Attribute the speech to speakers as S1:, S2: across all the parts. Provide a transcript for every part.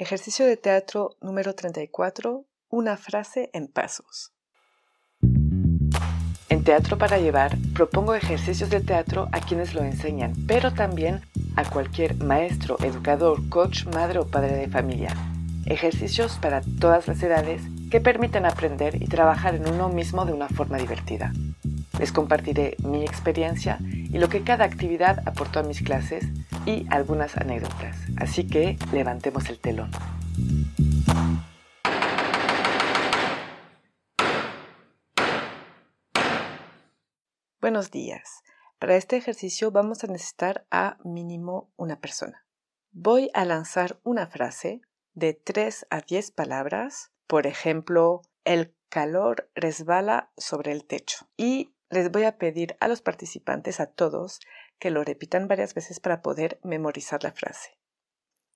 S1: Ejercicio de teatro número 34. Una frase en pasos. En Teatro para Llevar propongo ejercicios de teatro a quienes lo enseñan, pero también a cualquier maestro, educador, coach, madre o padre de familia. Ejercicios para todas las edades que permiten aprender y trabajar en uno mismo de una forma divertida. Les compartiré mi experiencia y lo que cada actividad aportó a mis clases y algunas anécdotas. Así que levantemos el telón. Buenos días. Para este ejercicio vamos a necesitar a mínimo una persona. Voy a lanzar una frase de 3 a 10 palabras, por ejemplo, el calor resbala sobre el techo. Y les voy a pedir a los participantes, a todos, que lo repitan varias veces para poder memorizar la frase.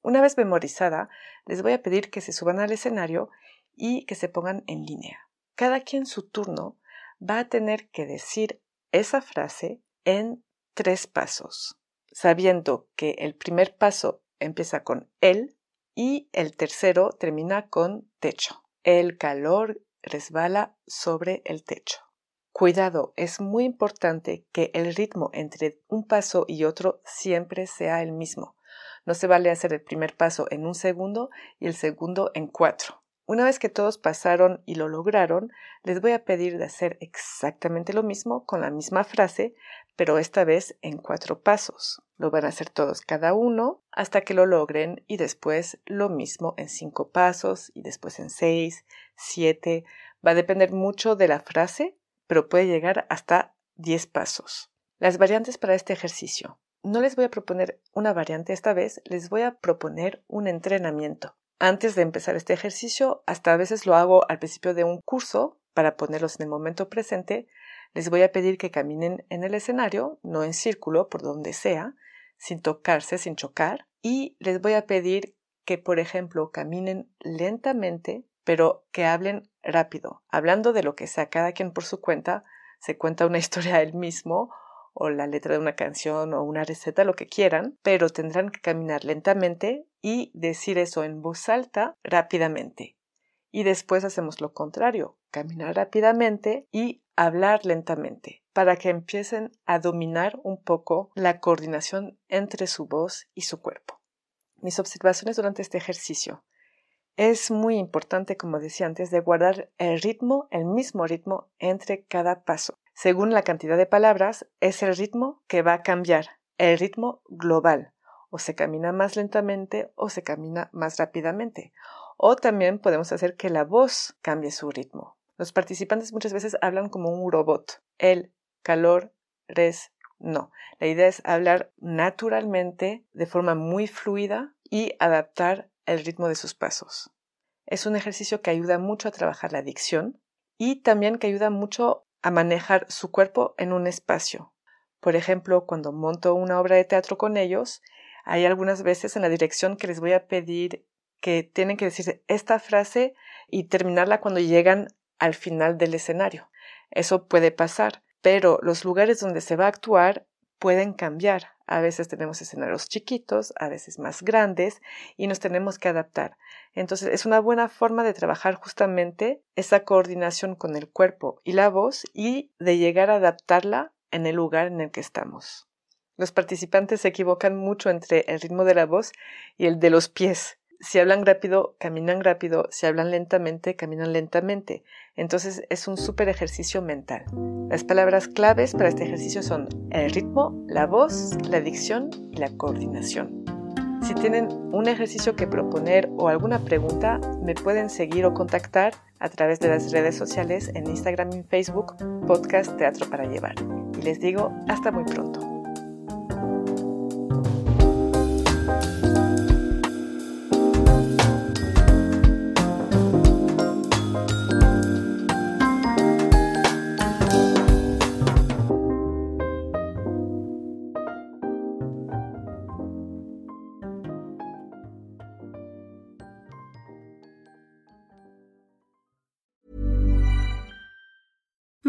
S1: Una vez memorizada, les voy a pedir que se suban al escenario y que se pongan en línea. Cada quien su turno va a tener que decir esa frase en tres pasos, sabiendo que el primer paso empieza con el y el tercero termina con techo. El calor resbala sobre el techo. Cuidado, es muy importante que el ritmo entre un paso y otro siempre sea el mismo. No se vale hacer el primer paso en un segundo y el segundo en cuatro. Una vez que todos pasaron y lo lograron, les voy a pedir de hacer exactamente lo mismo con la misma frase, pero esta vez en cuatro pasos. Lo van a hacer todos cada uno hasta que lo logren y después lo mismo en cinco pasos y después en seis, siete. Va a depender mucho de la frase, pero puede llegar hasta diez pasos. Las variantes para este ejercicio. No les voy a proponer una variante esta vez, les voy a proponer un entrenamiento. Antes de empezar este ejercicio, hasta a veces lo hago al principio de un curso para ponerlos en el momento presente, les voy a pedir que caminen en el escenario, no en círculo, por donde sea, sin tocarse, sin chocar, y les voy a pedir que, por ejemplo, caminen lentamente, pero que hablen rápido, hablando de lo que sea, cada quien por su cuenta, se cuenta una historia él mismo o la letra de una canción o una receta, lo que quieran, pero tendrán que caminar lentamente y decir eso en voz alta rápidamente. Y después hacemos lo contrario, caminar rápidamente y hablar lentamente, para que empiecen a dominar un poco la coordinación entre su voz y su cuerpo. Mis observaciones durante este ejercicio. Es muy importante, como decía antes, de guardar el ritmo, el mismo ritmo entre cada paso. Según la cantidad de palabras, es el ritmo que va a cambiar, el ritmo global. O se camina más lentamente o se camina más rápidamente. O también podemos hacer que la voz cambie su ritmo. Los participantes muchas veces hablan como un robot. El, calor, res, no. La idea es hablar naturalmente, de forma muy fluida y adaptar el ritmo de sus pasos. Es un ejercicio que ayuda mucho a trabajar la dicción y también que ayuda mucho a manejar su cuerpo en un espacio. Por ejemplo, cuando monto una obra de teatro con ellos, hay algunas veces en la dirección que les voy a pedir que tienen que decir esta frase y terminarla cuando llegan al final del escenario. Eso puede pasar, pero los lugares donde se va a actuar pueden cambiar. A veces tenemos escenarios chiquitos, a veces más grandes y nos tenemos que adaptar. Entonces es una buena forma de trabajar justamente esa coordinación con el cuerpo y la voz y de llegar a adaptarla en el lugar en el que estamos. Los participantes se equivocan mucho entre el ritmo de la voz y el de los pies si hablan rápido, caminan rápido, si hablan lentamente, caminan lentamente. Entonces es un súper ejercicio mental. Las palabras claves para este ejercicio son el ritmo, la voz, la dicción y la coordinación. Si tienen un ejercicio que proponer o alguna pregunta, me pueden seguir o contactar a través de las redes sociales en Instagram y Facebook, Podcast Teatro para Llevar. Y les digo hasta muy pronto.